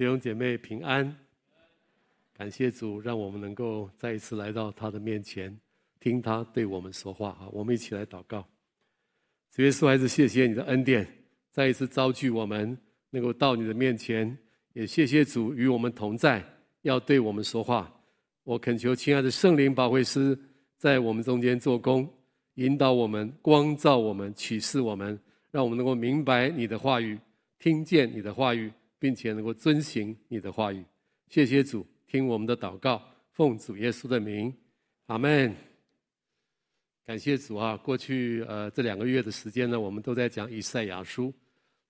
弟兄姐妹平安，感谢主，让我们能够再一次来到他的面前，听他对我们说话啊！我们一起来祷告。主耶稣，还是谢谢你的恩典，再一次召聚我们能够到你的面前，也谢谢主与我们同在，要对我们说话。我恳求亲爱的圣灵保惠师在我们中间做工，引导我们、光照我们、启示我们，让我们能够明白你的话语，听见你的话语。并且能够遵行你的话语，谢谢主，听我们的祷告，奉主耶稣的名，阿门。感谢主啊！过去呃这两个月的时间呢，我们都在讲以赛亚书。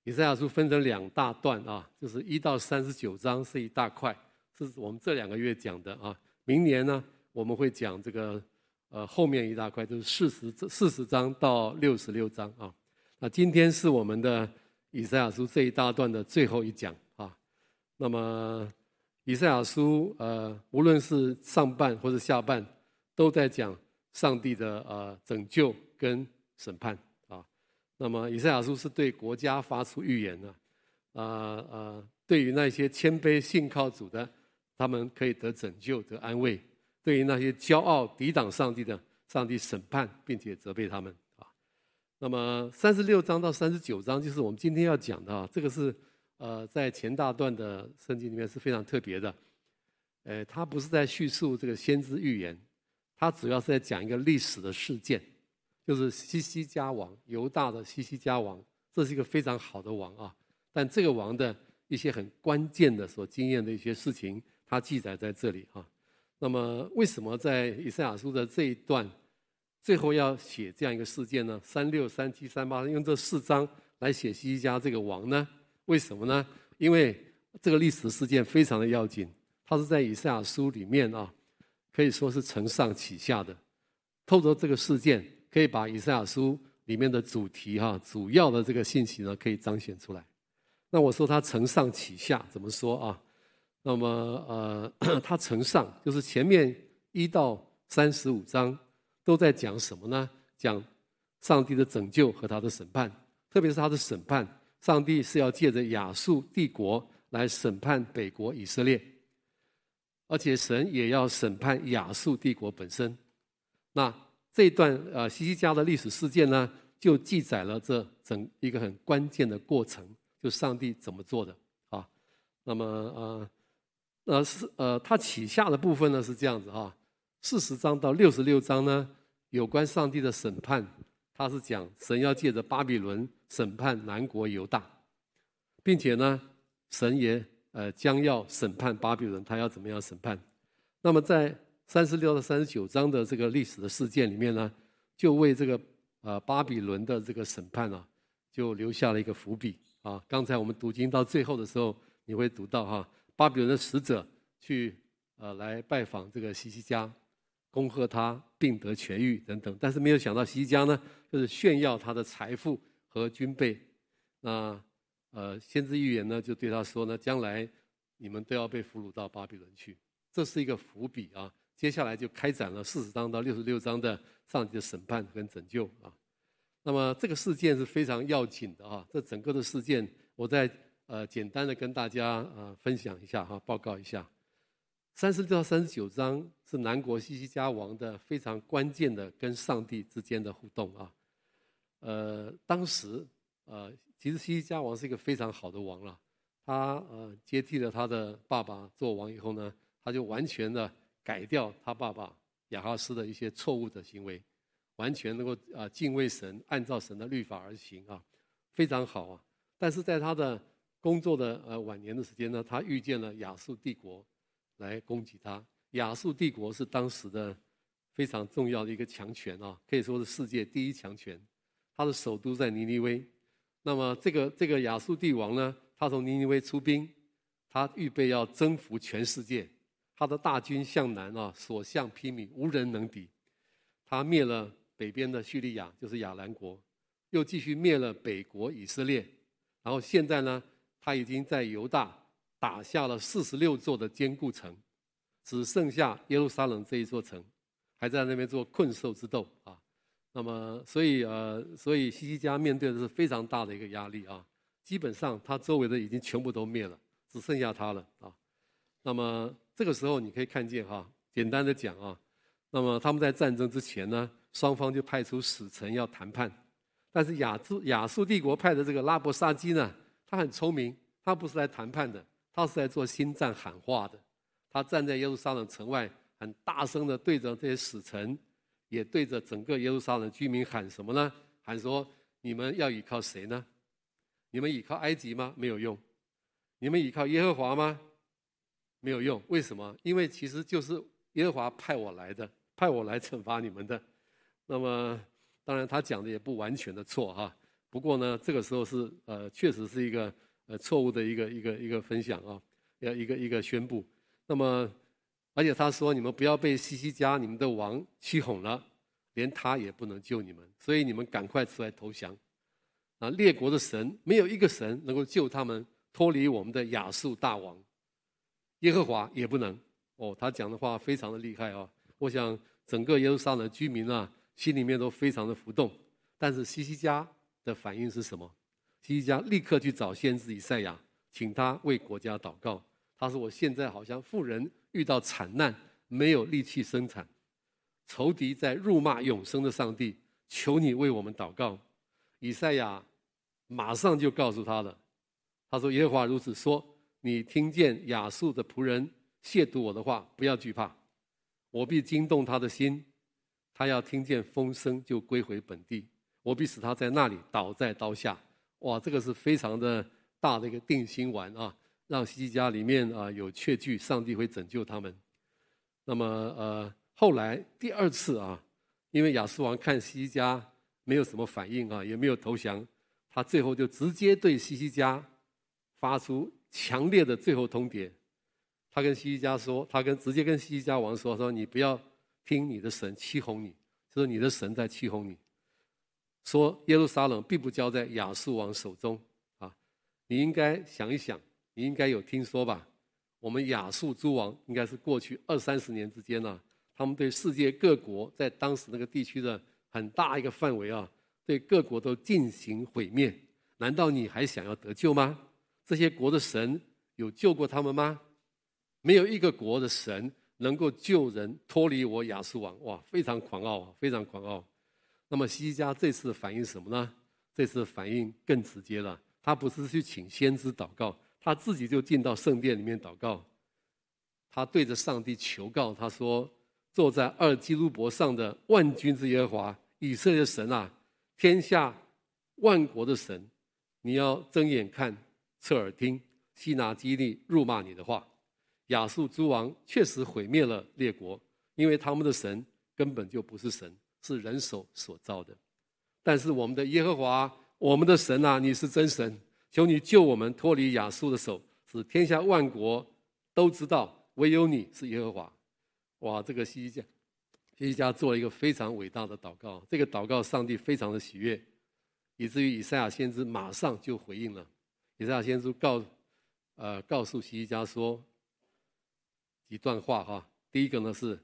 以赛亚书分成两大段啊，就是一到三十九章是一大块，是我们这两个月讲的啊。明年呢，我们会讲这个呃后面一大块，就是四十四十章到六十六章啊。那今天是我们的。以赛亚书这一大段的最后一讲啊，那么以赛亚书呃，无论是上半或者下半，都在讲上帝的呃拯救跟审判啊。那么以赛亚书是对国家发出预言的，啊呃，对于那些谦卑信靠主的，他们可以得拯救得安慰；对于那些骄傲抵挡上帝的，上帝审判并且责备他们。那么三十六章到三十九章就是我们今天要讲的啊，这个是呃在前大段的圣经里面是非常特别的，呃，它不是在叙述这个先知预言，它主要是在讲一个历史的事件，就是西西家王，犹大的西西家王，这是一个非常好的王啊，但这个王的一些很关键的所经验的一些事情，它记载在这里啊。那么为什么在以赛亚书的这一段？最后要写这样一个事件呢？三六、三七、三八，用这四章来写西西家这个王呢？为什么呢？因为这个历史事件非常的要紧，它是在以赛亚书里面啊，可以说是承上启下的。透过这个事件，可以把以赛亚书里面的主题哈、主要的这个信息呢，可以彰显出来。那我说它承上启下，怎么说啊？那么呃，它承上就是前面一到三十五章。都在讲什么呢？讲上帝的拯救和他的审判，特别是他的审判。上帝是要借着亚述帝国来审判北国以色列，而且神也要审判亚述帝国本身。那这段呃西西家的历史事件呢，就记载了这整一个很关键的过程，就上帝怎么做的啊？那么呃呃是呃他起下的部分呢是这样子哈。四十章到六十六章呢，有关上帝的审判，他是讲神要借着巴比伦审判南国犹大，并且呢，神也呃将要审判巴比伦，他要怎么样审判？那么在三十六到三十九章的这个历史的事件里面呢，就为这个呃巴比伦的这个审判啊，就留下了一个伏笔啊。刚才我们读经到最后的时候，你会读到哈，巴比伦的使者去呃来拜访这个西西家。恭贺他病得痊愈等等，但是没有想到西西家呢，就是炫耀他的财富和军备。那呃，先知预言呢，就对他说呢，将来你们都要被俘虏到巴比伦去。这是一个伏笔啊。接下来就开展了四十章到六十六章的上帝的审判跟拯救啊。那么这个事件是非常要紧的啊。这整个的事件，我再呃简单的跟大家呃分享一下哈，报告一下。三十六到三十九章是南国西西家王的非常关键的跟上帝之间的互动啊。呃，当时呃，其实西西家王是一个非常好的王了。他呃接替了他的爸爸做王以后呢，他就完全的改掉他爸爸亚哈斯的一些错误的行为，完全能够啊敬畏神，按照神的律法而行啊，非常好啊。但是在他的工作的呃晚年的时间呢，他遇见了亚述帝国。来攻击他，亚述帝国是当时的非常重要的一个强权啊，可以说是世界第一强权。他的首都在尼尼微，那么这个这个亚述帝王呢，他从尼尼微出兵，他预备要征服全世界。他的大军向南啊，所向披靡，无人能敌。他灭了北边的叙利亚，就是亚兰国，又继续灭了北国以色列。然后现在呢，他已经在犹大。打下了四十六座的坚固城，只剩下耶路撒冷这一座城，还在那边做困兽之斗啊。那么，所以呃，所以西西家面对的是非常大的一个压力啊。基本上，他周围的已经全部都灭了，只剩下他了啊。那么这个时候你可以看见哈，简单的讲啊，那么他们在战争之前呢，双方就派出使臣要谈判，但是亚述亚述帝国派的这个拉伯沙基呢，他很聪明，他不是来谈判的，他是来做心脏喊话的。他站在耶路撒冷城外，很大声的对着这些使臣，也对着整个耶路撒冷居民喊什么呢？喊说：你们要依靠谁呢？你们依靠埃及吗？没有用。你们依靠耶和华吗？没有用。为什么？因为其实就是耶和华派我来的，派我来惩罚你们的。那么，当然他讲的也不完全的错哈。不过呢，这个时候是呃，确实是一个呃错误的一个一个一个分享啊，要一个一个宣布。那么，而且他说：“你们不要被西西家你们的王欺哄了，连他也不能救你们，所以你们赶快出来投降。啊，列国的神没有一个神能够救他们脱离我们的亚述大王，耶和华也不能。哦，他讲的话非常的厉害啊！我想整个耶路撒冷居民啊，心里面都非常的浮动。但是西西家的反应是什么？西西家立刻去找先知以赛亚，请他为国家祷告。”他说：“我现在好像富人遇到惨难，没有力气生产，仇敌在辱骂永生的上帝，求你为我们祷告。”以赛亚马上就告诉他了，他说：“耶和华如此说，你听见亚述的仆人亵渎我的话，不要惧怕，我必惊动他的心，他要听见风声就归回本地，我必使他在那里倒在刀下。”哇，这个是非常的大的一个定心丸啊！让西西家里面啊有确据，上帝会拯救他们。那么呃后来第二次啊，因为亚述王看西西家没有什么反应啊，也没有投降，他最后就直接对西西家发出强烈的最后通牒。他跟西西家说，他跟直接跟西西家王说说，你不要听你的神欺哄你，就是你的神在欺哄你。说耶路撒冷并不交在亚述王手中啊，你应该想一想。你应该有听说吧？我们亚述诸王应该是过去二三十年之间呢、他们对世界各国在当时那个地区的很大一个范围啊，对各国都进行毁灭。难道你还想要得救吗？这些国的神有救过他们吗？没有一个国的神能够救人脱离我亚述王。哇，非常狂傲啊，非常狂傲。那么西西家这次反应什么呢？这次反应更直接了，他不是去请先知祷告。他自己就进到圣殿里面祷告，他对着上帝求告，他说：“坐在二基路伯上的万军之耶和华以色列神啊，天下万国的神，你要睁眼看，侧耳听，西拿基立辱骂你的话。亚述诸王确实毁灭了列国，因为他们的神根本就不是神，是人手所造的。但是我们的耶和华，我们的神啊，你是真神。”求你救我们脱离亚述的手，使天下万国都知道唯有你是耶和华。哇，这个西西家，西西家做了一个非常伟大的祷告。这个祷告，上帝非常的喜悦，以至于以赛亚先知马上就回应了。以赛亚先知告，呃，告诉西西家说一段话哈。第一个呢是，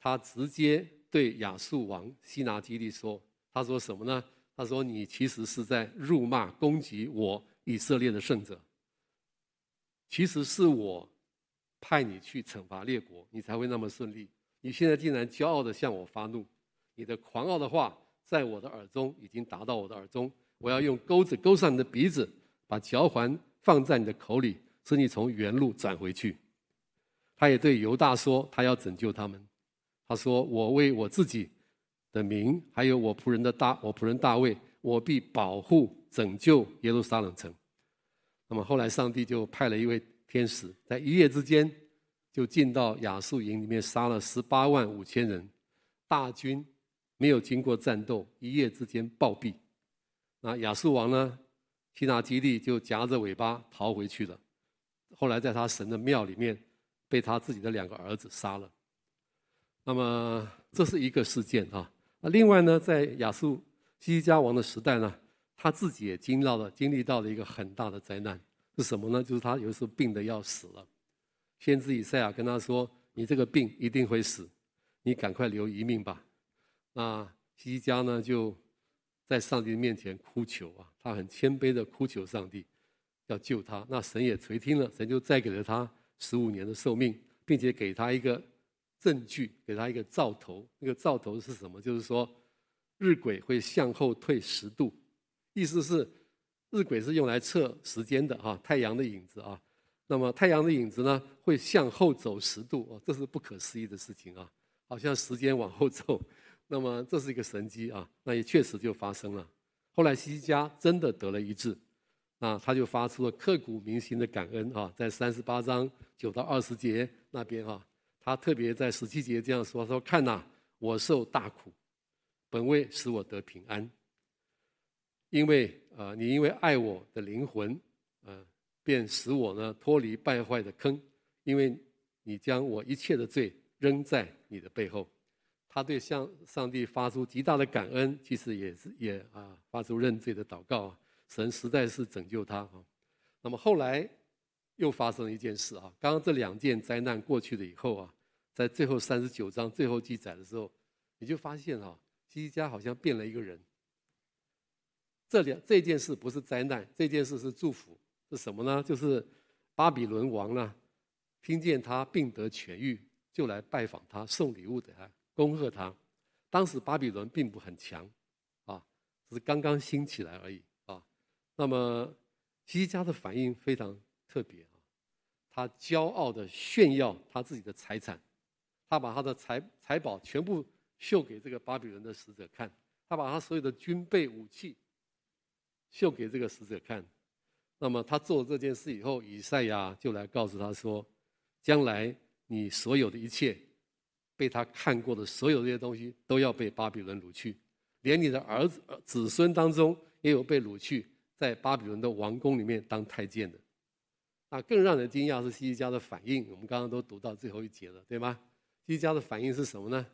他直接对亚述王西拿基立说，他说什么呢？他说：“你其实是在辱骂、攻击我以色列的圣者。其实是我派你去惩罚列国，你才会那么顺利。你现在竟然骄傲地向我发怒，你的狂傲的话在我的耳中已经达到我的耳中。我要用钩子钩上你的鼻子，把嚼环放在你的口里，使你从原路转回去。”他也对犹大说：“他要拯救他们。”他说：“我为我自己。”的名，还有我仆人的大，我仆人大卫，我必保护拯救耶路撒冷城。那么后来，上帝就派了一位天使，在一夜之间就进到亚述营里面，杀了十八万五千人，大军没有经过战斗，一夜之间暴毙。那亚述王呢，西拿基立就夹着尾巴逃回去了。后来在他神的庙里面，被他自己的两个儿子杀了。那么这是一个事件啊。那另外呢，在亚述西西家王的时代呢，他自己也经历了经历到了一个很大的灾难，是什么呢？就是他有时候病得要死了，先知以赛亚跟他说：“你这个病一定会死，你赶快留一命吧。”那西西家呢，就在上帝面前哭求啊，他很谦卑的哭求上帝，要救他。那神也垂听了，神就再给了他十五年的寿命，并且给他一个证据，给他一个兆头。那个兆头是什么？就是说日晷会向后退十度，意思是日晷是用来测时间的啊，太阳的影子啊。那么太阳的影子呢，会向后走十度哦，这是不可思议的事情啊，好像时间往后走。那么这是一个神迹啊，那也确实就发生了。后来希西家真的得了一治，那他就发出了刻骨铭心的感恩啊，在三十八章九到二十节那边啊，他特别在十七节这样说：说看呐，我受大苦，本为使我得平安，因为呃，你因为爱我的灵魂，呃，便使我呢脱离败坏的坑，因为你将我一切的罪扔在你的背后。他对向上帝发出极大的感恩，其实也是也啊发出认罪的祷告，神实在是拯救他啊。那么后来又发生了一件事啊，刚刚这两件灾难过去了以后啊，在最后三十九章最后记载的时候，你就发现啊，西西家好像变了一个人。这两这件事不是灾难，这件事是祝福，是什么呢？就是巴比伦王呢，听见他病得痊愈，就来拜访他，送礼物给他。恭贺他，当时巴比伦并不很强，啊，只是刚刚兴起来而已啊。那么西西家的反应非常特别啊，他骄傲的炫耀他自己的财产，他把他的财财宝全部秀给这个巴比伦的使者看，他把他所有的军备武器秀给这个使者看。那么他做了这件事以后，以赛亚就来告诉他说，将来你所有的一切。被他看过的所有这些东西都要被巴比伦掳去，连你的儿子子孙当中也有被掳去，在巴比伦的王宫里面当太监的。那更让人惊讶是希西家的反应，我们刚刚都读到最后一节了，对吗？希西家的反应是什么呢？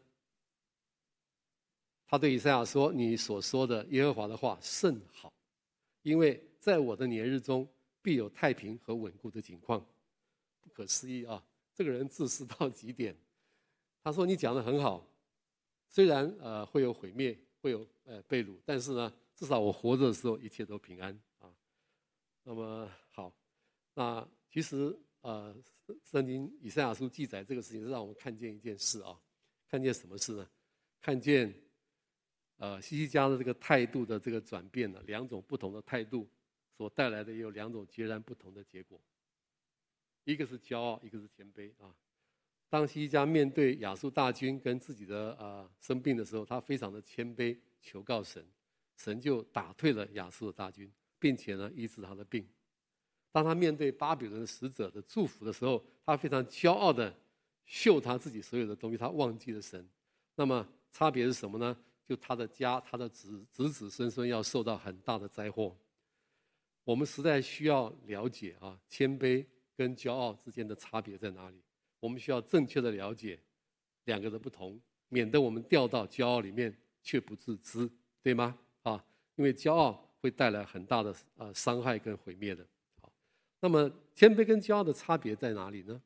他对以赛亚说：“你所说的耶和华的话甚好，因为在我的年日中必有太平和稳固的景况。”不可思议啊！这个人自私到极点。他说：“你讲的很好，虽然呃会有毁灭，会有呃被掳，但是呢，至少我活着的时候一切都平安啊。那么，那其实呃圣经以赛亚书记载这个事情，是让我们看见一件事啊，看见什么事呢？看见呃西西家的这个态度的这个转变呢，两种不同的态度所带来的也有两种截然不同的结果，一个是骄傲，一个是谦卑啊。”当西西家面对亚述大军跟自己的呃生病的时候，他非常的谦卑，求告神，神就打退了亚述的大军，并且呢医治他的病。当他面对巴比伦使者的祝福的时候，他非常骄傲的秀他自己所有的东西，他忘记了神。那么差别是什么呢？就他的家，他的子子子孙孙要受到很大的灾祸。我们实在需要了解啊，谦卑跟骄傲之间的差别在哪里？我们需要正确的了解两个的不同，免得我们掉到骄傲里面却不自知，对吗？啊，因为骄傲会带来很大的呃伤害跟毁灭的。那么谦卑跟骄傲的差别在哪里呢？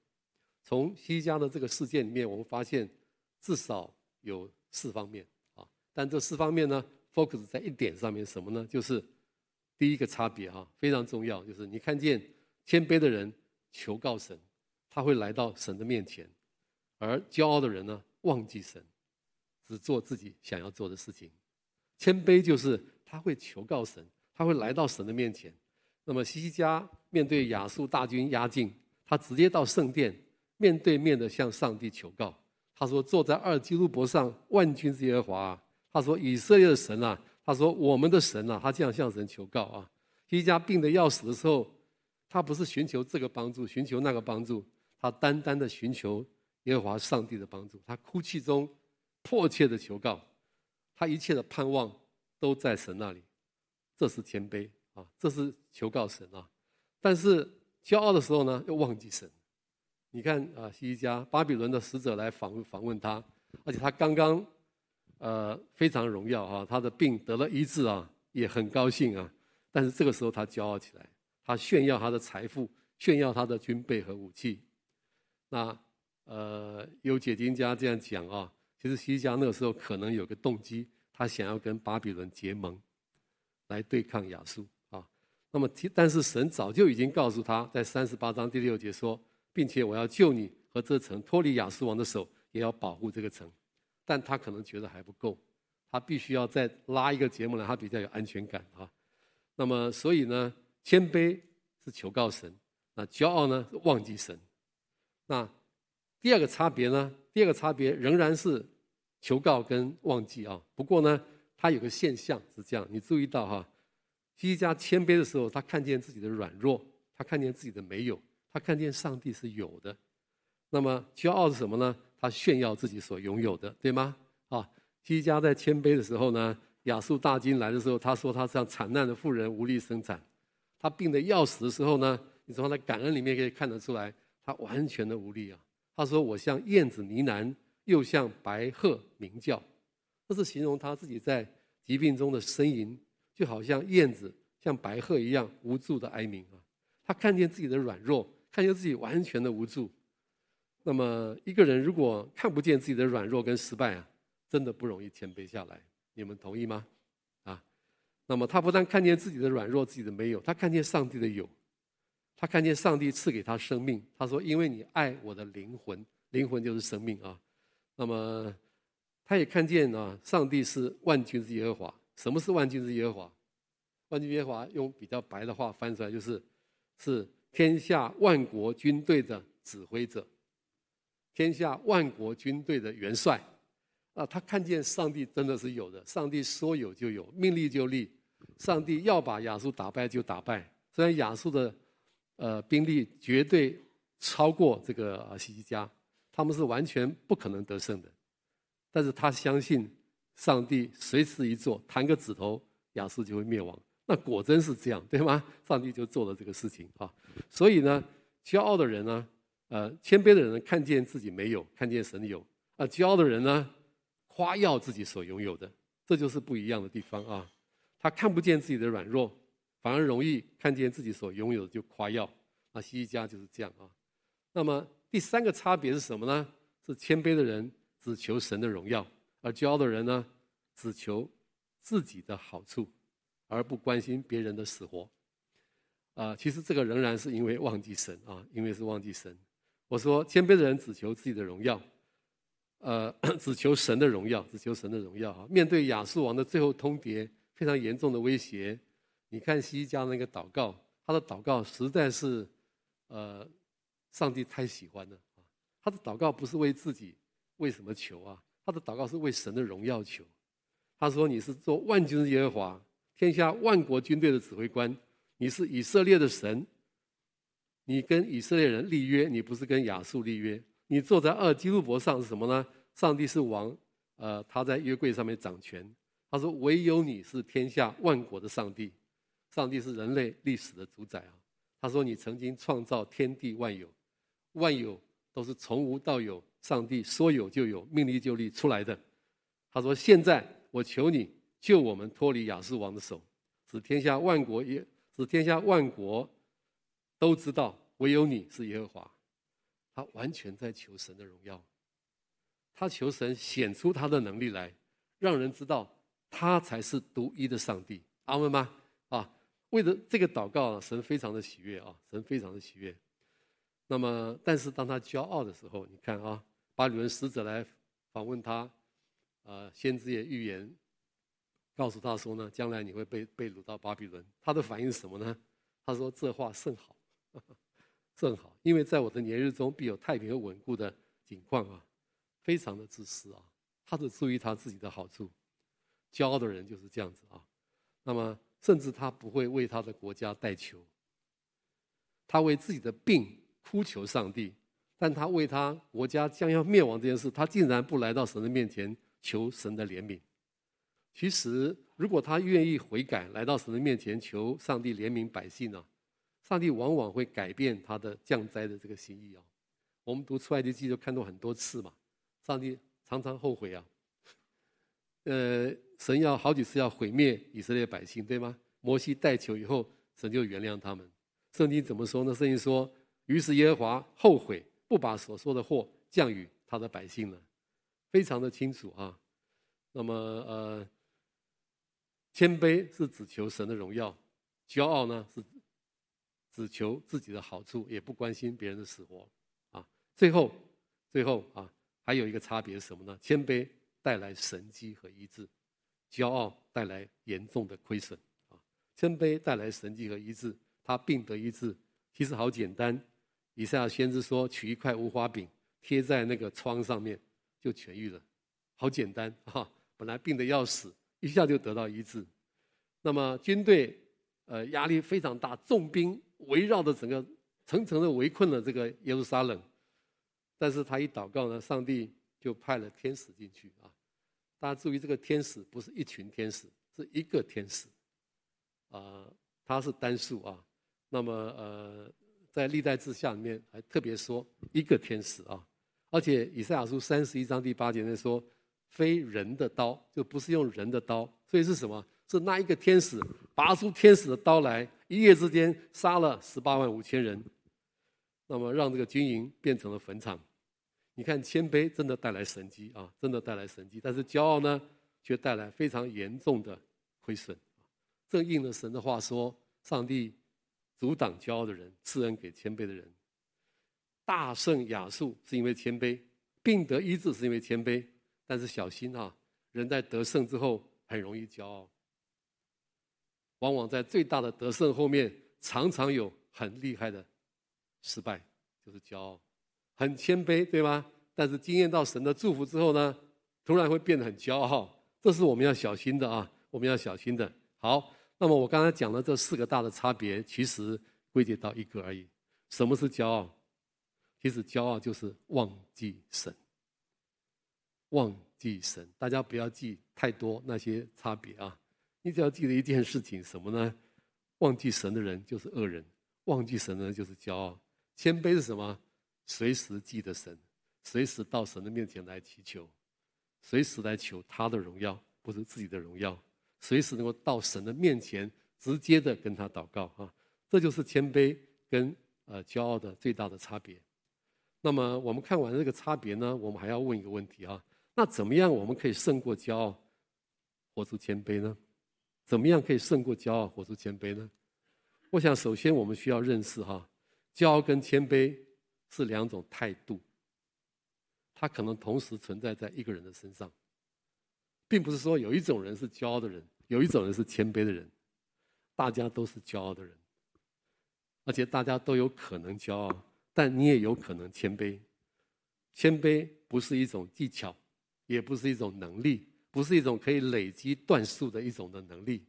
从西家的这个事件里面，我们发现至少有四方面啊，但这四方面呢，focus 在一点上面，什么呢？就是第一个差别哈，非常重要，就是你看见谦卑的人求告神。他会来到神的面前，而骄傲的人呢，忘记神，只做自己想要做的事情。谦卑就是他会求告神，他会来到神的面前。那么西西家面对亚述大军压境，他直接到圣殿，面对面的向上帝求告。他说：“坐在二基路伯上，万军之耶和华。”他说：“以色列的神啊。”他说：“我们的神啊。”他这样向神求告啊。西西家病得要死的时候，他不是寻求这个帮助，寻求那个帮助。他单单的寻求耶和华上帝的帮助，他哭泣中迫切的求告，他一切的盼望都在神那里，这是谦卑啊，这是求告神啊。但是骄傲的时候呢，又忘记神。你看啊，西西家巴比伦的使者来访访问他，而且他刚刚呃非常荣耀啊，他的病得了医治啊，也很高兴啊。但是这个时候他骄傲起来，他炫耀他的财富，炫耀他的军备和武器。那呃，有解经家这样讲啊，其实西西家那个时候可能有个动机，他想要跟巴比伦结盟，来对抗亚述。那么，但是神早就已经告诉他在三十八章第六节说，并且我要救你和这城脱离亚述王的手，也要保护这个城。但他可能觉得还不够，他必须要再拉一个节目来，他比较有安全感啊。那么，所以呢，谦卑是求告神，那骄傲呢是忘记神。那第二个差别呢？第二个差别仍然是求告跟忘记啊。不过呢，他有个现象是这样，你注意到哈，西家谦卑的时候，他看见自己的软弱，他看见自己的没有，他看见上帝是有的。那么骄傲是什么呢？他炫耀自己所拥有的，对吗？啊，西家在谦卑的时候呢，亚述大军来的时候，他说他像惨难的妇人，无力生产。他病得要死的时候呢，你从他的感恩里面可以看得出来，他完全的无力啊。他说：“我像燕子呢喃，又像白鹤鸣叫。”这是形容他自己在疾病中的呻吟，就好像燕子像白鹤一样无助的哀鸣啊。他看见自己的软弱，看见自己完全的无助。那么一个人如果看不见自己的软弱跟失败啊，真的不容易谦卑下来。你们同意吗？啊，那么他不但看见自己的软弱，自己的没有，他看见上帝的有。他看见上帝赐给他生命，他说：“因为你爱我的灵魂，灵魂就是生命啊。”那么，他也看见啊，上帝是万军之耶和华。什么是万军之耶和华？万军耶和华用比较白的话翻出来就是：是天下万国军队的指挥者，天下万国军队的元帅。啊，他看见上帝真的是有的，上帝说有就有，命立就立。上帝要把亚述打败就打败，虽然亚述的。呃，兵力绝对超过这个西西家，他们是完全不可能得胜的。但是他相信上帝随时一做，弹个指头，亚述就会灭亡。那果真是这样，对吗？上帝就做了这个事情啊。所以呢，骄傲的人呢，呃，谦卑的人呢，看见自己没有，看见神有；啊，骄傲的人呢，夸耀自己所拥有的，这就是不一样的地方啊。他看不见自己的软弱。反而容易看见自己所拥有的就夸耀，那西西家就是这样啊。那么第三个差别是什么呢？是谦卑的人只求神的荣耀，而骄傲的人呢，只求自己的好处，而不关心别人的死活。啊，其实这个仍然是因为忘记神啊，因为是忘记神。我说谦卑的人只求自己的荣耀，呃，只求神的荣耀，只求神的荣耀啊。面对亚述王的最后通牒，非常严重的威胁。你看希西家那个祷告，他的祷告实在是，呃，上帝太喜欢了啊！他的祷告不是为自己，为什么求啊？他的祷告是为神的荣耀求。他说：“你是做万军之耶和华，天下万国军队的指挥官，你是以色列的神。你跟以色列人立约，你不是跟亚述立约。你坐在二基路伯上是什么呢？上帝是王，呃，他在约柜上面掌权。他说：唯有你是天下万国的上帝。”上帝是人类历史的主宰啊！他说：“你曾经创造天地万有，万有都是从无到有，上帝说有就有，命立就立出来的。”他说：“现在我求你救我们脱离亚述王的手，使天下万国也使天下万国都知道唯有你是耶和华。”他完全在求神的荣耀，他求神显出他的能力来，让人知道他才是独一的上帝。阿门吗？啊！为了这个祷告，神非常的喜悦啊，神非常的喜悦。那么，但是当他骄傲的时候，你看啊，巴比伦使者来访问他，啊，先知也预言，告诉他说呢，将来你会被被掳到巴比伦。他的反应是什么呢？他说：“这话甚好，甚好，因为在我的年日中必有太平和稳固的景况啊。”非常的自私啊，他只注意他自己的好处。骄傲的人就是这样子啊。那么。甚至他不会为他的国家代求，他为自己的病哭求上帝，但他为他国家将要灭亡这件事，他竟然不来到神的面前求神的怜悯。其实，如果他愿意悔改，来到神的面前求上帝怜悯百姓呢，上帝往往会改变他的降灾的这个心意啊。我们读出埃及记就看到很多次嘛，上帝常常后悔啊。呃，神要好几次要毁灭以色列百姓，对吗？摩西代求以后，神就原谅他们。圣经怎么说呢？圣经说：“于是耶和华后悔，不把所说的祸降与他的百姓呢。”非常的清楚啊。那么，呃，谦卑是只求神的荣耀，骄傲呢是只求自己的好处，也不关心别人的死活啊。最后，最后啊，还有一个差别是什么呢？谦卑带来神迹和医治，骄傲带来严重的亏损啊。谦卑带来神迹和医治，他病得医治，其实好简单。以赛亚先知说：“取一块无花饼贴在那个疮上面，就痊愈了，好简单哈！本来病得要死，一下就得到医治。那么军队呃压力非常大，重兵围绕着整个层层的围困了这个耶路撒冷。但是他一祷告呢，上帝就派了天使进去啊！大家注意，这个天使不是一群天使，是一个天使啊，他是单数啊。那么呃。”在历代志下里面还特别说一个天使啊，而且以赛亚书三十一章第八节那说，非人的刀就不是用人的刀，所以是什么？是那一个天使拔出天使的刀来，一夜之间杀了十八万五千人，那么让这个军营变成了坟场。你看谦卑真的带来神迹啊，真的带来神迹，但是骄傲呢，却带来非常严重的亏损。正应了神的话说，上帝。阻挡骄傲的人，赐恩给谦卑的人。大胜亚述是因为谦卑，病得医治是因为谦卑。但是小心啊，人在得胜之后很容易骄傲，往往在最大的得胜后面，常常有很厉害的失败，就是骄傲。很谦卑，对吗？但是经验到神的祝福之后呢，突然会变得很骄傲，这是我们要小心的啊，我们要小心的。好。那么我刚才讲的这四个大的差别，其实归结到一个而已。什么是骄傲？其实骄傲就是忘记神。忘记神，大家不要记太多那些差别啊！你只要记得一件事情，什么呢？忘记神的人就是恶人，忘记神的人就是骄傲。谦卑是什么？随时记得神，随时到神的面前来祈求，随时来求他的荣耀，不是自己的荣耀。随时能够到神的面前，直接的跟他祷告啊，这就是谦卑跟呃骄傲的最大的差别。那么我们看完这个差别呢，我们还要问一个问题啊，那怎么样我们可以胜过骄傲，活出谦卑呢？怎么样可以胜过骄傲，活出谦卑呢？我想首先我们需要认识哈，骄傲跟谦卑是两种态度，它可能同时存在在一个人的身上，并不是说有一种人是骄傲的人。有一种人是谦卑的人，大家都是骄傲的人，而且大家都有可能骄傲，但你也有可能谦卑。谦卑不是一种技巧，也不是一种能力，不是一种可以累积段数的一种的能力。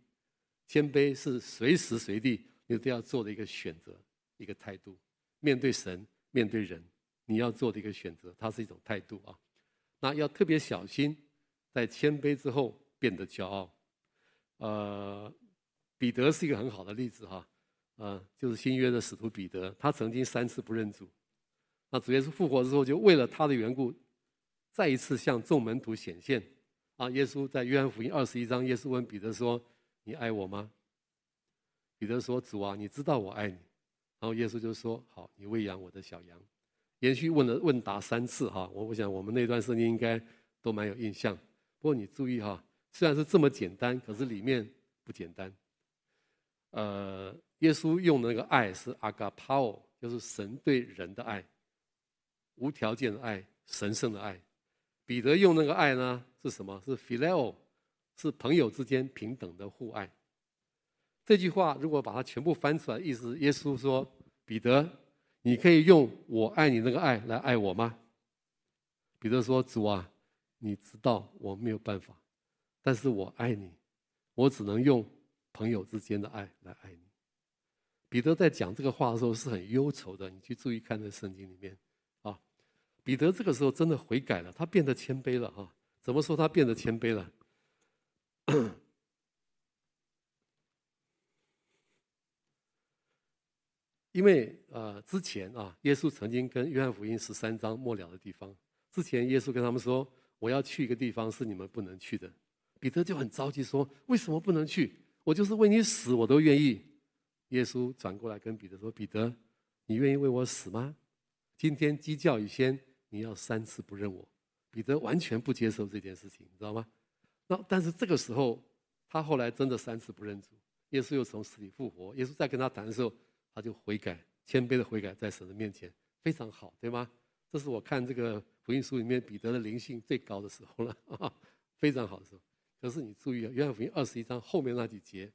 谦卑是随时随地你都要做的一个选择，一个态度。面对神，面对人，你要做的一个选择，它是一种态度啊。那要特别小心，在谦卑之后变得骄傲。呃，彼得是一个很好的例子哈，呃，就是新约的使徒彼得，他曾经三次不认主，那主耶稣复活之后，就为了他的缘故，再一次向众门徒显现。啊，耶稣在约翰福音二十一章，耶稣问彼得说：“你爱我吗？”彼得说：“主啊，你知道我爱你。”然后耶稣就说：“好，你喂养我的小羊。”连续问了问答三次哈，我我想我们那段圣经应该都蛮有印象。不过你注意哈。虽然是这么简单，可是里面不简单。呃，耶稣用的那个爱是阿嘎帕欧，就是神对人的爱，无条件的爱，神圣的爱。彼得用那个爱呢是什么？是 phileo，是朋友之间平等的互爱。这句话如果把它全部翻出来，意思耶稣说：彼得，你可以用我爱你那个爱来爱我吗？彼得说：主啊，你知道我没有办法。但是我爱你，我只能用朋友之间的爱来爱你。彼得在讲这个话的时候是很忧愁的，你去注意看这圣经里面啊。彼得这个时候真的悔改了，他变得谦卑了哈。怎么说他变得谦卑了？因为呃，之前啊，耶稣曾经跟约翰福音十三章末了的地方，之前耶稣跟他们说：“我要去一个地方，是你们不能去的。”彼得就很着急说：“为什么不能去？我就是为你死，我都愿意。”耶稣转过来跟彼得说：“彼得，你愿意为我死吗？今天鸡叫以先，你要三次不认我。”彼得完全不接受这件事情，你知道吗？那但是这个时候，他后来真的三次不认主。耶稣又从死里复活。耶稣在跟他谈的时候，他就悔改，谦卑的悔改在神的面前，非常好，对吗？这是我看这个福音书里面彼得的灵性最高的时候了，非常好的时候。可是你注意啊，约翰福音二十一章后面那几节，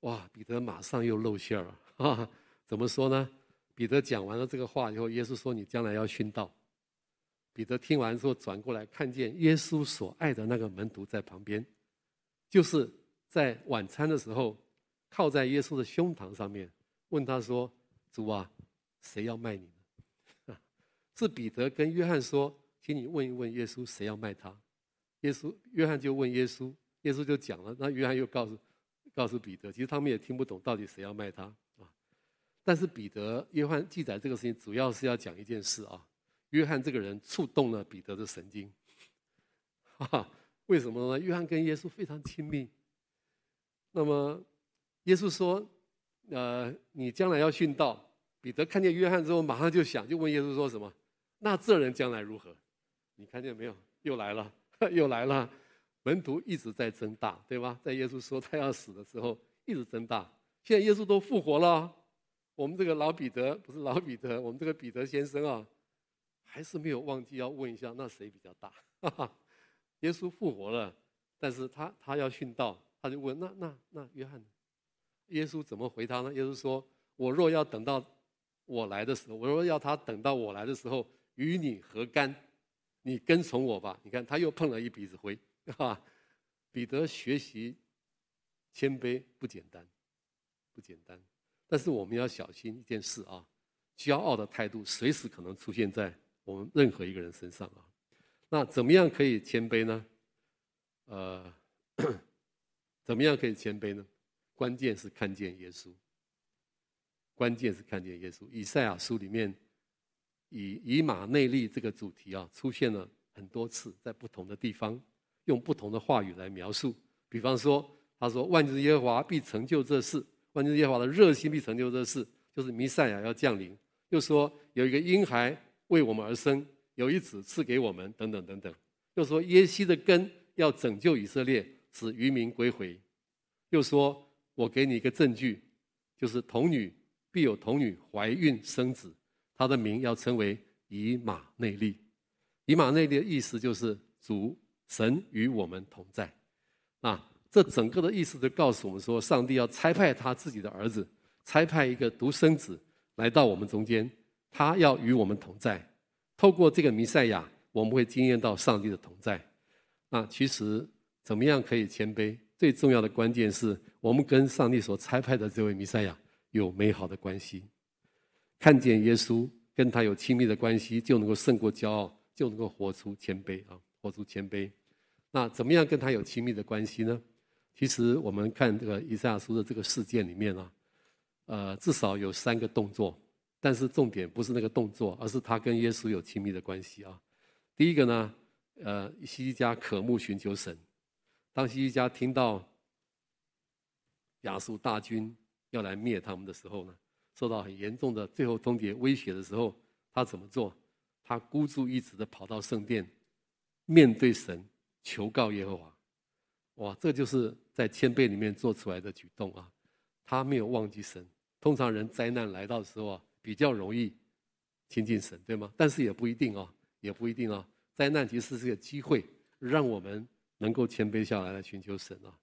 哇，彼得马上又露馅了啊！怎么说呢？彼得讲完了这个话以后，耶稣说：“你将来要殉道。”彼得听完之后转过来，看见耶稣所爱的那个门徒在旁边，就是在晚餐的时候靠在耶稣的胸膛上面，问他说：“主啊，谁要卖你呢？” 是彼得跟约翰说：“请你问一问耶稣，谁要卖他？”耶稣约翰就问耶稣，耶稣就讲了，那约翰又告诉告诉彼得，其实他们也听不懂到底谁要卖他啊。但是彼得、约翰记载这个事情，主要是要讲一件事啊。约翰这个人触动了彼得的神经，哈哈，为什么呢？约翰跟耶稣非常亲密。那么，耶稣说：“呃，你将来要殉道。”彼得看见约翰之后，马上就想，就问耶稣说什么？那这人将来如何？你看见没有？又来了，又来了。门徒一直在增大，对吧？在耶稣说他要死的时候，一直增大。现在耶稣都复活了。我们这个老彼得不是老彼得，我们这个彼得先生啊，还是没有忘记要问一下，那谁比较大？耶稣复活了，但是他他要殉道，他就问那那那约翰，耶稣怎么回他呢？耶稣说：“我若要等到我来的时候，我若要他等到我来的时候，与你何干？你跟从我吧。”你看他又碰了一鼻子灰，哈，彼得学习谦卑不简单，不简单。但是我们要小心一件事啊，骄傲的态度随时可能出现在我们任何一个人身上啊。那怎么样可以谦卑呢？呃，怎么样可以谦卑呢？关键是看见耶稣。关键是看见耶稣。以赛亚书里面以以马内利这个主题啊，出现了很多次，在不同的地方用不同的话语来描述。比方说，他说：“万军之耶和华必成就这事。”万军耶和华的热心必成就这事，就是弥赛亚要降临。又说有一个婴孩为我们而生，有一子赐给我们，等等等等。又说耶西的根要拯救以色列，使渔民归回。又说我给你一个证据，就是童女必有童女怀孕生子，他的名要称为以马内利。以马内利的意思就是主神与我们同在。啊。这整个的意思就告诉我们说，上帝要差派他自己的儿子，差派一个独生子来到我们中间，他要与我们同在。透过这个弥赛亚，我们会经验到上帝的同在。那其实怎么样可以谦卑？最重要的关键是我们跟上帝所差派的这位弥赛亚有美好的关系。看见耶稣，跟他有亲密的关系，就能够胜过骄傲，就能够活出谦卑啊，活出谦卑。那怎么样跟他有亲密的关系呢？其实我们看这个以赛亚书的这个事件里面啊，呃，至少有三个动作，但是重点不是那个动作，而是他跟耶稣有亲密的关系啊。第一个呢，呃，西西家渴慕寻求神，当西西家听到亚述大军要来灭他们的时候呢，受到很严重的最后通牒威胁的时候，他怎么做？他孤注一掷的跑到圣殿，面对神求告耶和华。哇，这就是在谦卑里面做出来的举动啊！他没有忘记神。通常人灾难来到的时候啊，比较容易亲近神，对吗？但是也不一定啊，也不一定啊。灾难其实是个机会，让我们能够谦卑下来来寻求神啊。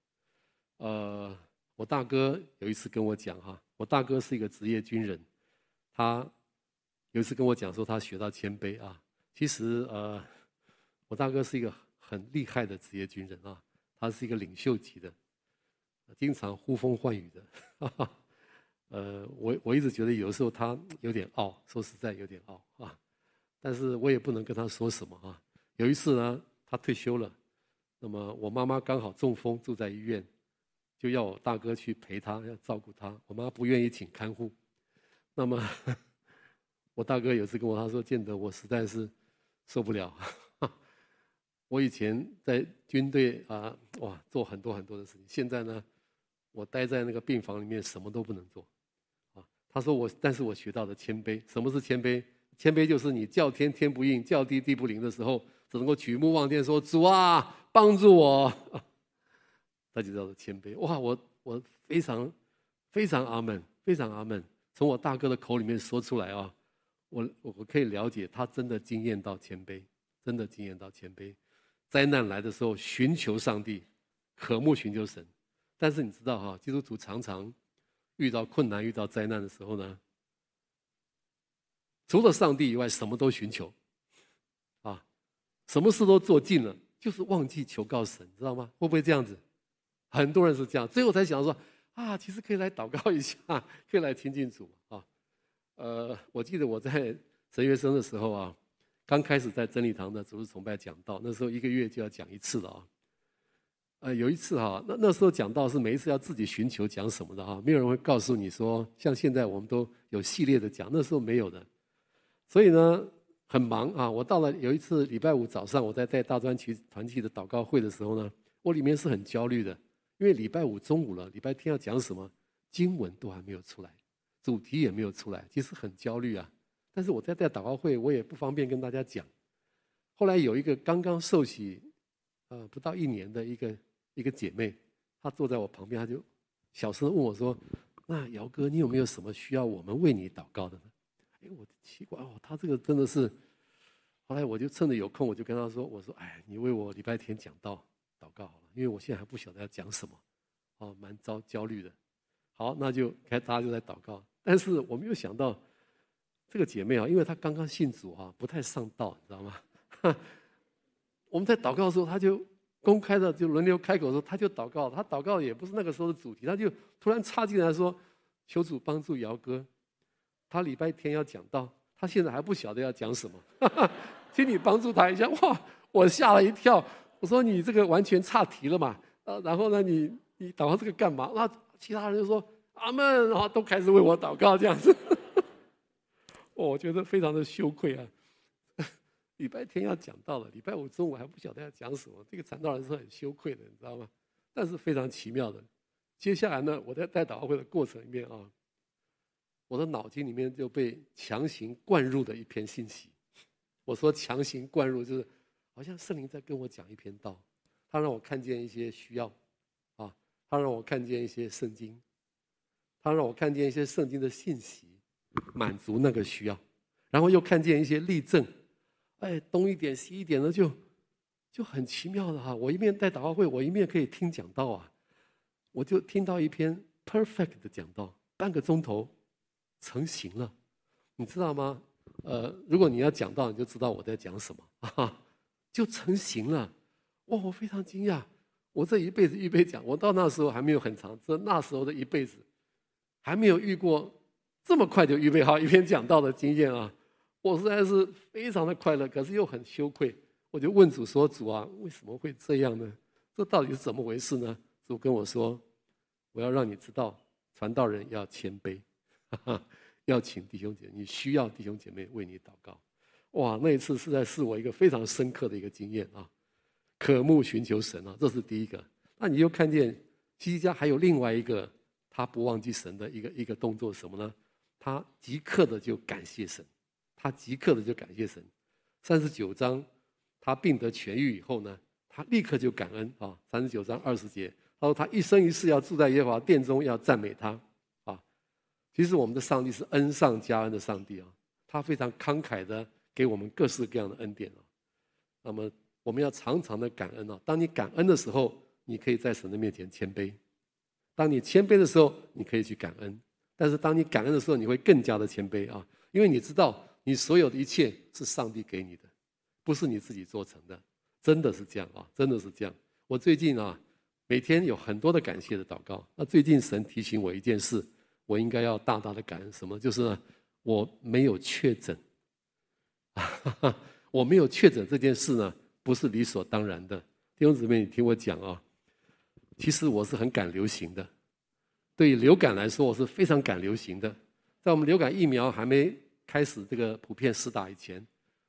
呃，我大哥有一次跟我讲哈，我大哥是一个职业军人，他有一次跟我讲说他学到谦卑啊。其实呃，我大哥是一个很厉害的职业军人啊。他是一个领袖级的，经常呼风唤雨的。哈哈，呃，我我一直觉得有时候他有点傲，说实在有点傲啊。但是我也不能跟他说什么啊。有一次呢，他退休了，那么我妈妈刚好中风住在医院，就要我大哥去陪他，要照顾他。我妈不愿意请看护，那么 我大哥有次跟我他说：“建德，我实在是受不了。”我以前在军队啊，哇，做很多很多的事情。现在呢，我待在那个病房里面，什么都不能做。啊，他说我，但是我学到的谦卑。什么是谦卑？谦卑就是你叫天天不应，叫地地不灵的时候，只能够举目望天说：“主啊，帮助我。”那就叫做谦卑。哇，我我非常非常阿门，非常阿门，从我大哥的口里面说出来啊，我我可以了解他真的惊艳到谦卑，真的惊艳到谦卑。灾难来的时候，寻求上帝，渴慕寻求神。但是你知道哈，基督徒常常遇到困难、遇到灾难的时候呢，除了上帝以外，什么都寻求，啊，什么事都做尽了，就是忘记求告神，知道吗？会不会这样子？很多人是这样，最后才想说啊，其实可以来祷告一下，可以来亲近主啊。呃，我记得我在神学生的时候啊，刚开始在真理堂的主日崇拜讲道，那时候一个月就要讲一次了啊。呃，有一次哈，那那时候讲道是每一次要自己寻求讲什么的哈，没有人会告诉你说，像现在我们都有系列的讲，那时候没有的，所以呢很忙啊。我到了有一次礼拜五早上，我在带大专区团契的祷告会的时候呢，我里面是很焦虑的，因为礼拜五中午了，礼拜天要讲什么经文都还没有出来，主题也没有出来，其实很焦虑啊。但是我在带祷告会，我也不方便跟大家讲。后来有一个刚刚受洗，呃，不到一年的一个。一个姐妹，她坐在我旁边，她就小声问我说：“那姚哥，你有没有什么需要我们为你祷告的呢？”哎，我奇怪哦，她这个真的是。后来我就趁着有空，我就跟她说：“我说，哎，你为我礼拜天讲道祷告好了，因为我现在还不晓得要讲什么，哦，蛮焦焦虑的。”好，那就开，大家就在祷告。但是我没有想到，这个姐妹啊，因为她刚刚信主啊，不太上道，你知道吗？我们在祷告的时候，她就。公开的就轮流开口的时候，他就祷告。她祷告也不是那个时候的主题，她就突然插进来说：“求主帮助姚哥，他礼拜天要讲道，他现在还不晓得要讲什么，请你帮助他一下。”哇，我吓了一跳。我说：“你这个完全岔题了嘛？呃，然后呢，你你祷告这个干嘛？”那其他人就说：“阿门。”然后都开始为我祷告这样子。我觉得非常的羞愧啊。礼拜天要讲到了，礼拜五中午还不晓得要讲什么，这个传道人是很羞愧的，你知道吗？但是非常奇妙的，接下来呢，我在带祷告会的过程里面啊，我的脑筋里面就被强行灌入的一篇信息。我说强行灌入，就是好像圣灵在跟我讲一篇道，他让我看见一些需要，啊，他让我看见一些圣经，他让我看见一些圣经的信息，满足那个需要，然后又看见一些例证。哎，东一点西一点的，就就很奇妙的哈。我一面带祷告会，我一面可以听讲道啊。我就听到一篇 perfect 的讲道，半个钟头成型了，你知道吗？呃，如果你要讲道，你就知道我在讲什么啊，就成型了。哇，我非常惊讶。我这一辈子预备讲，我到那时候还没有很长，这那时候的一辈子还没有遇过这么快就预备好一篇讲道的经验啊。我实在是非常的快乐，可是又很羞愧。我就问主说：“主啊，为什么会这样呢？这到底是怎么回事呢？”主跟我说：“我要让你知道，传道人要谦卑，哈哈，要请弟兄姐，你需要弟兄姐妹为你祷告。”哇，那一次实在是我一个非常深刻的一个经验啊！渴慕寻求神啊，这是第一个。那你又看见西西家还有另外一个他不忘记神的一个一个动作什么呢？他即刻的就感谢神。他即刻的就感谢神，三十九章，他病得痊愈以后呢，他立刻就感恩啊。三十九章二十节，他说他一生一世要住在耶和华殿中，要赞美他啊。其实我们的上帝是恩上加恩的上帝啊，他非常慷慨的给我们各式各样的恩典啊。那么我们要常常的感恩啊。当你感恩的时候，你可以在神的面前谦卑；当你谦卑的时候，你可以去感恩。但是当你感恩的时候，你会更加的谦卑啊，因为你知道。你所有的一切是上帝给你的，不是你自己做成的，真的是这样啊！真的是这样。我最近啊，每天有很多的感谢的祷告。那最近神提醒我一件事，我应该要大大的感恩什么？就是，我没有确诊。我没有确诊这件事呢，不是理所当然的。弟兄姊妹，你听我讲啊，其实我是很赶流行的。对于流感来说，我是非常赶流行的。在我们流感疫苗还没开始这个普遍施打以前，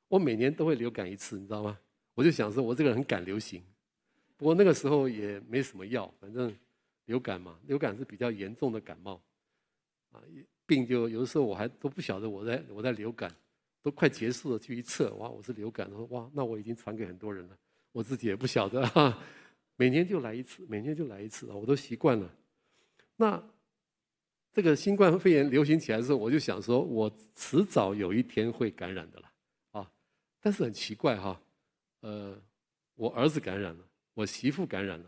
我每年都会流感一次，你知道吗？我就想说，我这个人很赶流行。不过那个时候也没什么药，反正流感嘛，流感是比较严重的感冒，啊，病就有的时候我还都不晓得我在我在流感，都快结束了去一测，哇，我是流感，说哇，那我已经传给很多人了，我自己也不晓得哈。每年就来一次，每年就来一次，我都习惯了。那这个新冠肺炎流行起来的时候，我就想说，我迟早有一天会感染的了啊！但是很奇怪哈，呃，我儿子感染了，我媳妇感染了，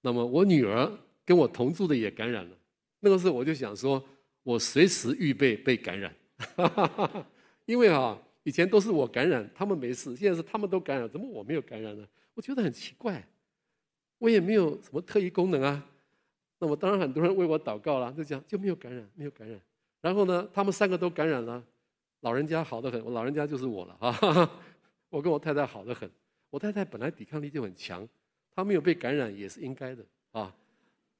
那么我女儿跟我同住的也感染了。那个时候我就想说，我随时预备被感染，哈哈哈哈因为啊，以前都是我感染，他们没事，现在是他们都感染，怎么我没有感染呢？我觉得很奇怪，我也没有什么特异功能啊。那么当然很多人为我祷告了，就讲就没有感染，没有感染。然后呢，他们三个都感染了，老人家好得很，我老人家就是我了啊。我跟我太太好得很，我太太本来抵抗力就很强，她没有被感染也是应该的啊。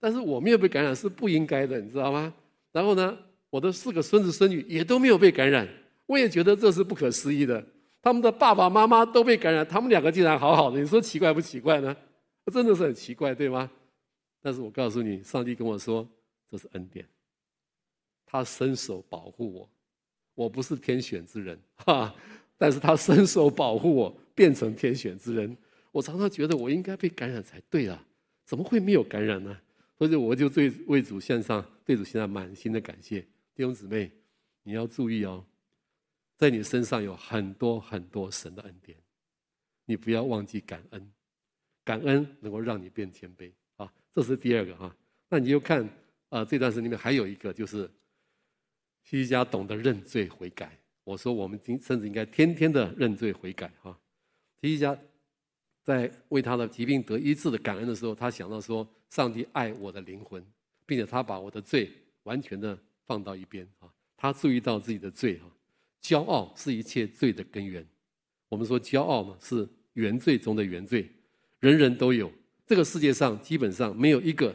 但是我没有被感染是不应该的，你知道吗？然后呢，我的四个孙子孙女也都没有被感染，我也觉得这是不可思议的。他们的爸爸妈妈都被感染，他们两个竟然好好的，你说奇怪不奇怪呢？真的是很奇怪，对吗？但是我告诉你，上帝跟我说，这是恩典，他伸手保护我，我不是天选之人，哈，但是他伸手保护我，变成天选之人。我常常觉得我应该被感染才对啊，怎么会没有感染呢？所以我就对为主献上，对主献上满心的感谢。弟兄姊妹，你要注意哦，在你身上有很多很多神的恩典，你不要忘记感恩，感恩能够让你变谦卑啊。这是第二个哈，那你就看啊、这段时间里面还有一个就是，西西家懂得认罪悔改。我说我们今甚至应该天天的认罪悔改哈。希西家在为他的疾病得医治的感恩的时候，他想到说，上帝爱我的灵魂，并且他把我的罪完全的放到一边啊。他注意到自己的罪哈，骄傲是一切罪的根源。我们说骄傲嘛，是原罪中的原罪，人人都有。这个世界上基本上没有一个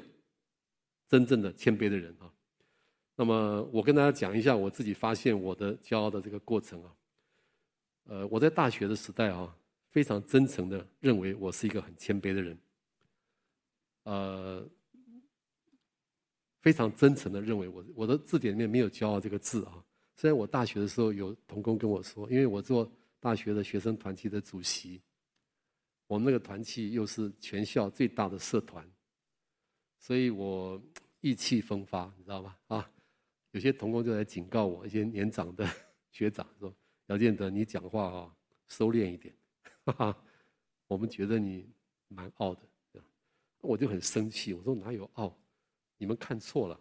真正的谦卑的人啊。那么我跟大家讲一下我自己发现我的骄傲的这个过程啊。呃，我在大学的时代啊，非常真诚的认为我是一个很谦卑的人。呃，非常真诚的认为我我的字典里面没有骄傲这个字啊。虽然我大学的时候有同工跟我说，因为我做大学的学生团体的主席。我们那个团体又是全校最大的社团，所以我意气风发，你知道吗？啊，有些同工就来警告我，一些年长的 学长说：“姚建德，你讲话啊，收敛一点。”哈哈，我们觉得你蛮傲的，我就很生气，我说哪有傲？你们看错了！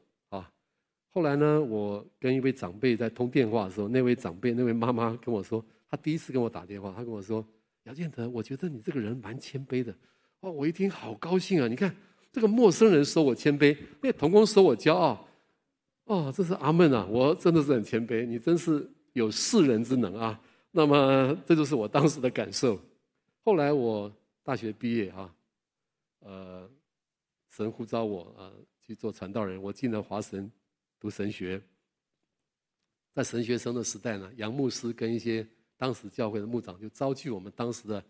后来呢，我跟一位长辈在通电话的时候，那位长辈，那位妈妈跟我说，她第一次跟我打电话，她跟我说。姚建德，我觉得你这个人蛮谦卑的，哦，我一听好高兴啊！你看这个陌生人说我谦卑，那同工说我骄傲，哦，这是阿门啊！我真的是很谦卑，你真是有世人之能啊！那么这就是我当时的感受。后来我大学毕业啊，呃，神呼召我啊、去做传道人，我进了华神读神学，在神学生的时代呢，杨牧师跟一些。当时教会的牧长就召集我们当时的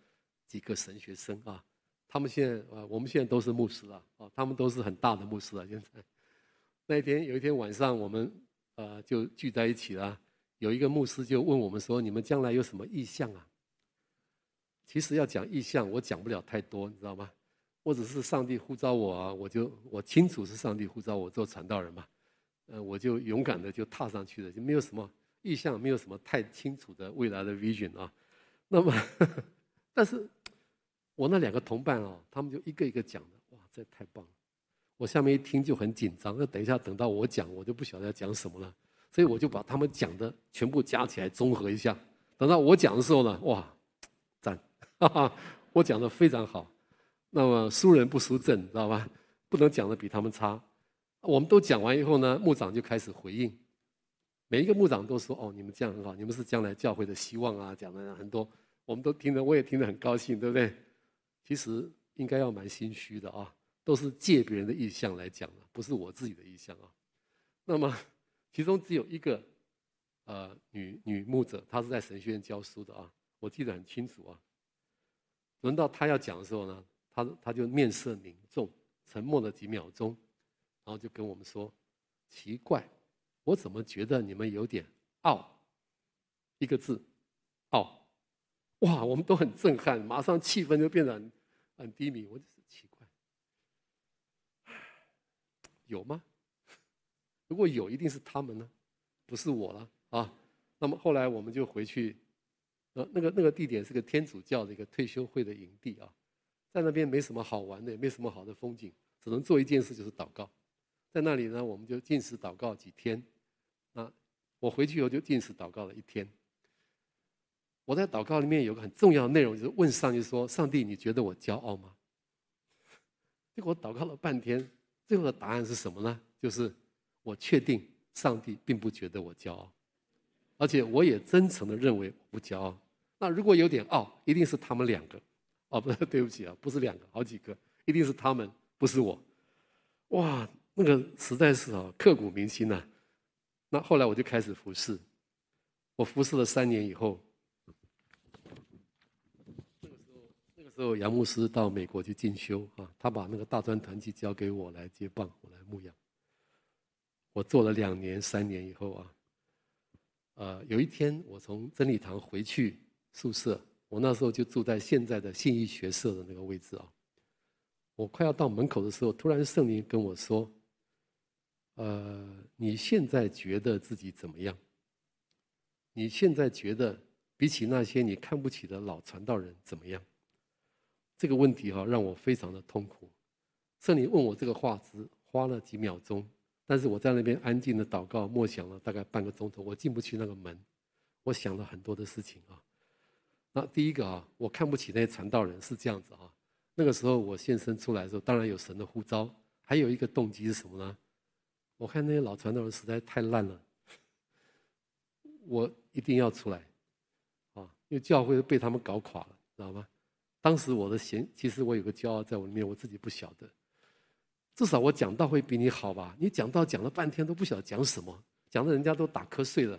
几个神学生啊，他们现在啊，我们现在都是牧师了啊，他们都是很大的牧师了。现在那一天有一天晚上，我们呃就聚在一起了。有一个牧师就问我们说：“你们将来有什么意向啊？”其实要讲意向，我讲不了太多，你知道吗？或者是上帝呼召我啊，我就我清楚是上帝呼召我做传道人嘛，呃，我就勇敢的就踏上去了，就没有什么。意向没有什么太清楚的未来的 vision 啊，那么，但是我那两个同伴啊，他们就一个一个讲的，哇，这太棒了！我下面一听就很紧张，那等一下等到我讲，我就不晓得要讲什么了，所以我就把他们讲的全部加起来综合一下，等到我讲的时候呢，哇，赞，哈哈，我讲的非常好，那么输人不输阵，知道吧？不能讲的比他们差。我们都讲完以后呢，牧长就开始回应。每一个牧长都说：“哦，你们这样很好，你们是将来教会的希望啊！”讲的很多，我们都听得，我也听得很高兴，对不对？其实应该要蛮心虚的啊，都是借别人的意向来讲的，不是我自己的意向啊。那么，其中只有一个，呃，女女牧者，她是在神学院教书的啊，我记得很清楚啊。轮到她要讲的时候呢，她她就面色凝重，沉默了几秒钟，然后就跟我们说：“奇怪。”我怎么觉得你们有点傲？一个字，傲！哇，我们都很震撼，马上气氛就变得很很低迷。我就是奇怪，有吗？如果有，一定是他们呢，不是我了啊。那么后来我们就回去，呃，那个那个地点是个天主教的一个退休会的营地啊，在那边没什么好玩的，也没什么好的风景，只能做一件事，就是祷告。在那里呢，我们就禁食祷告几天。啊，我回去以后就禁食祷告了一天。我在祷告里面有个很重要的内容，就是问上帝说：“上帝，你觉得我骄傲吗？”结果祷告了半天，最后的答案是什么呢？就是我确定上帝并不觉得我骄傲，而且我也真诚的认为我不骄傲。那如果有点傲，一定是他们两个。哦，不是，对不起啊，不是两个，好几个，一定是他们，不是我。哇，那个实在是啊，刻骨铭心呐。那后来我就开始服侍，我服侍了三年以后。那个时候，杨牧师到美国去进修啊，他把那个大专团契交给我来接棒，我来牧养。我做了两年、三年以后啊，呃，有一天我从真理堂回去宿舍，我那时候就住在现在的信义学社的那个位置啊。我快要到门口的时候，突然圣灵跟我说：“呃，你现在觉得自己怎么样？你现在觉得比起那些你看不起的老传道人怎么样？”这个问题哈让我非常的痛苦。圣灵问我这个话只花了几秒钟，但是我在那边安静的祷告默想了大概半个钟头，我进不去那个门。我想了很多的事情啊。那第一个啊，我看不起那些传道人是这样子啊。那个时候我现身出来的时候，当然有神的呼召，还有一个动机是什么呢？我看那些老传道人实在太烂了，我一定要出来啊，因为教会被他们搞垮了，知道吗？当时我的嫌，其实我有个骄傲在我里面，我自己不晓得。至少我讲道会比你好吧？你讲道讲了半天都不晓得讲什么，讲的人家都打瞌睡了，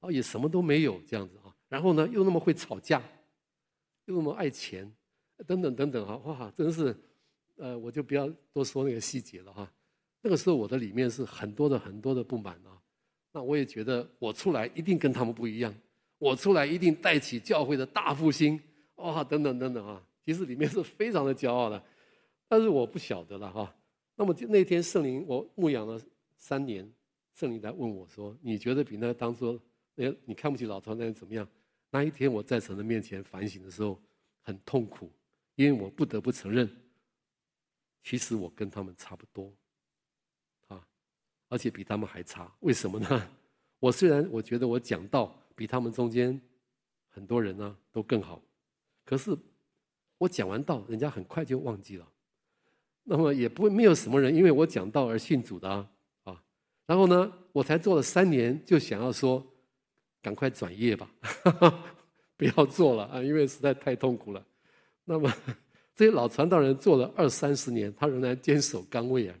哦，也什么都没有这样子啊。然后呢，又那么会吵架，又那么爱钱，等等等等啊，哇，真是，呃，我就不要多说那个细节了哈。那个时候我的里面是很多的很多的不满啊。那我也觉得我出来一定跟他们不一样，我出来一定带起教会的大复兴。哇，等等等等啊！其实里面是非常的骄傲的，但是我不晓得了哈。那么就那天圣灵，我牧养了三年，圣灵来问我说：“你觉得比那当初那你看不起老传那人怎么样？”那一天我在神的面前反省的时候，很痛苦，因为我不得不承认，其实我跟他们差不多，而且比他们还差。为什么呢？我虽然我觉得我讲道比他们中间很多人呢都更好。可是，我讲完道，人家很快就忘记了。那么也不会没有什么人因为我讲道而信主的啊。然后呢，我才做了三年，就想要说，赶快转业吧，不要做了啊，因为实在太痛苦了。那么 这些老传道人做了二三十年，他仍然坚守岗位啊。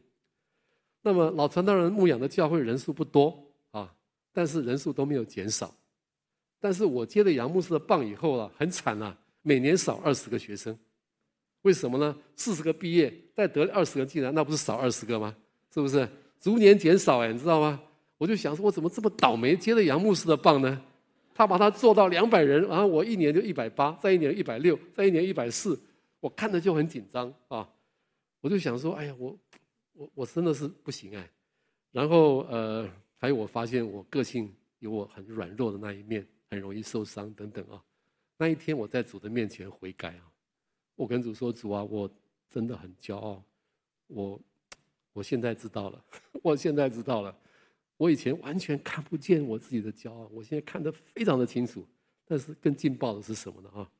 那么老传道人牧养的教会人数不多啊，但是人数都没有减少。但是我接了杨牧师的棒以后啊，很惨啊。每年少二十个学生，为什么呢？四十个毕业，再得二十个进来，那不是少二十个吗？是不是？逐年减少哎，你知道吗？我就想说，我怎么这么倒霉，接了杨牧师的棒呢？他把他做到两百人，然后我一年就一百八，再一年一百六，再一年一百四，我看着就很紧张啊！我就想说，哎呀，我我我真的是不行哎。然后呃，还有我发现我个性有我很软弱的那一面，很容易受伤等等啊。那一天我在主的面前悔改啊，我跟主说：“主啊，我真的很骄傲，我我现在知道了，我现在知道了，我以前完全看不见我自己的骄傲，我现在看得非常的清楚。但是更劲爆的是什么呢？啊，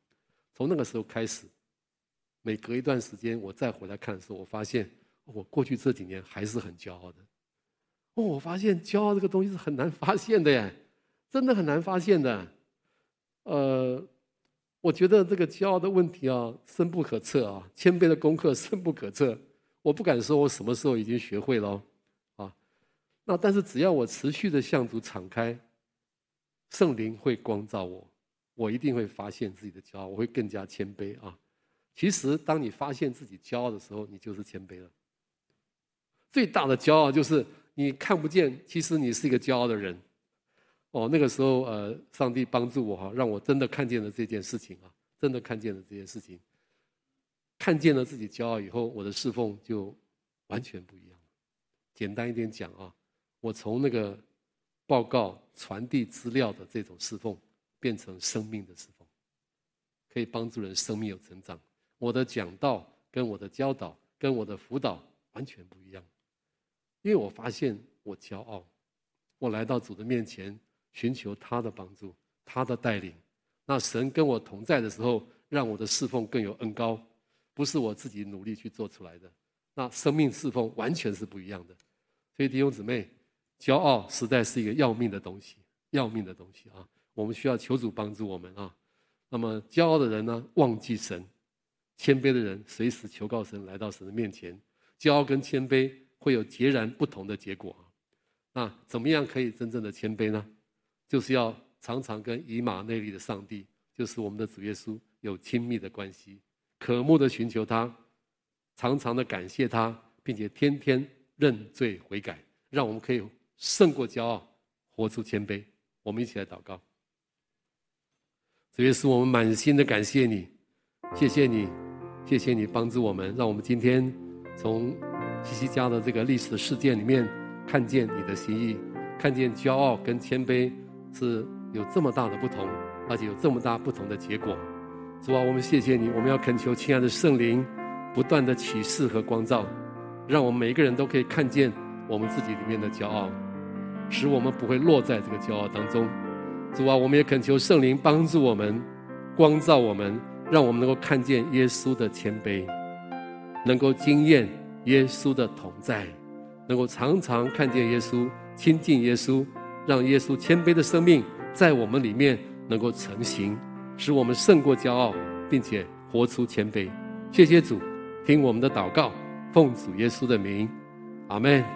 从那个时候开始，每隔一段时间我再回来看的时候，我发现我过去这几年还是很骄傲的。哦，我发现骄傲这个东西是很难发现的耶，真的很难发现的，呃。”我觉得这个骄傲的问题啊，深不可测啊，谦卑的功课深不可测。我不敢说我什么时候已经学会了，啊，那但是只要我持续的向主敞开，圣灵会光照我，我一定会发现自己的骄傲，我会更加谦卑啊。其实当你发现自己骄傲的时候，你就是谦卑了。最大的骄傲就是你看不见，其实你是一个骄傲的人。哦，那个时候，呃，上帝帮助我哈，让我真的看见了这件事情啊，真的看见了这件事情，看见了自己骄傲以后，我的侍奉就完全不一样。简单一点讲啊，我从那个报告传递资料的这种侍奉，变成生命的侍奉，可以帮助人生命有成长。我的讲道跟我的教导跟我的辅导完全不一样，因为我发现我骄傲，我来到主的面前寻求他的帮助，他的带领。那神跟我同在的时候，让我的侍奉更有恩膏，不是我自己努力去做出来的。那生命侍奉完全是不一样的。所以弟兄姊妹，骄傲实在是一个要命的东西，要命的东西啊！我们需要求主帮助我们啊。那么骄傲的人呢，忘记神；谦卑的人随时求告神，来到神的面前。骄傲跟谦卑会有截然不同的结果啊。那怎么样可以真正的谦卑呢？就是要常常跟以马内利的上帝，就是我们的主耶稣有亲密的关系，渴慕的寻求他，常常的感谢他，并且天天认罪悔改，让我们可以胜过骄傲，活出谦卑。我们一起来祷告。主耶稣，我们满心的感谢你，谢谢你，谢谢你帮助我们，让我们今天从西西家的这个历史事件里面看见你的心意，看见骄傲跟谦卑是有这么大的不同，而且有这么大不同的结果。主啊，我们谢谢你，我们要恳求亲爱的圣灵不断的启示和光照，让我们每一个人都可以看见我们自己里面的骄傲，使我们不会落在这个骄傲当中。主啊，我们也恳求圣灵帮助我们，光照我们，让我们能够看见耶稣的谦卑，能够经验耶稣的同在，能够常常看见耶稣，亲近耶稣，让耶稣谦卑的生命在我们里面能够成型，使我们胜过骄傲，并且活出谦卑。谢谢主，听我们的祷告，奉主耶稣的名，阿门。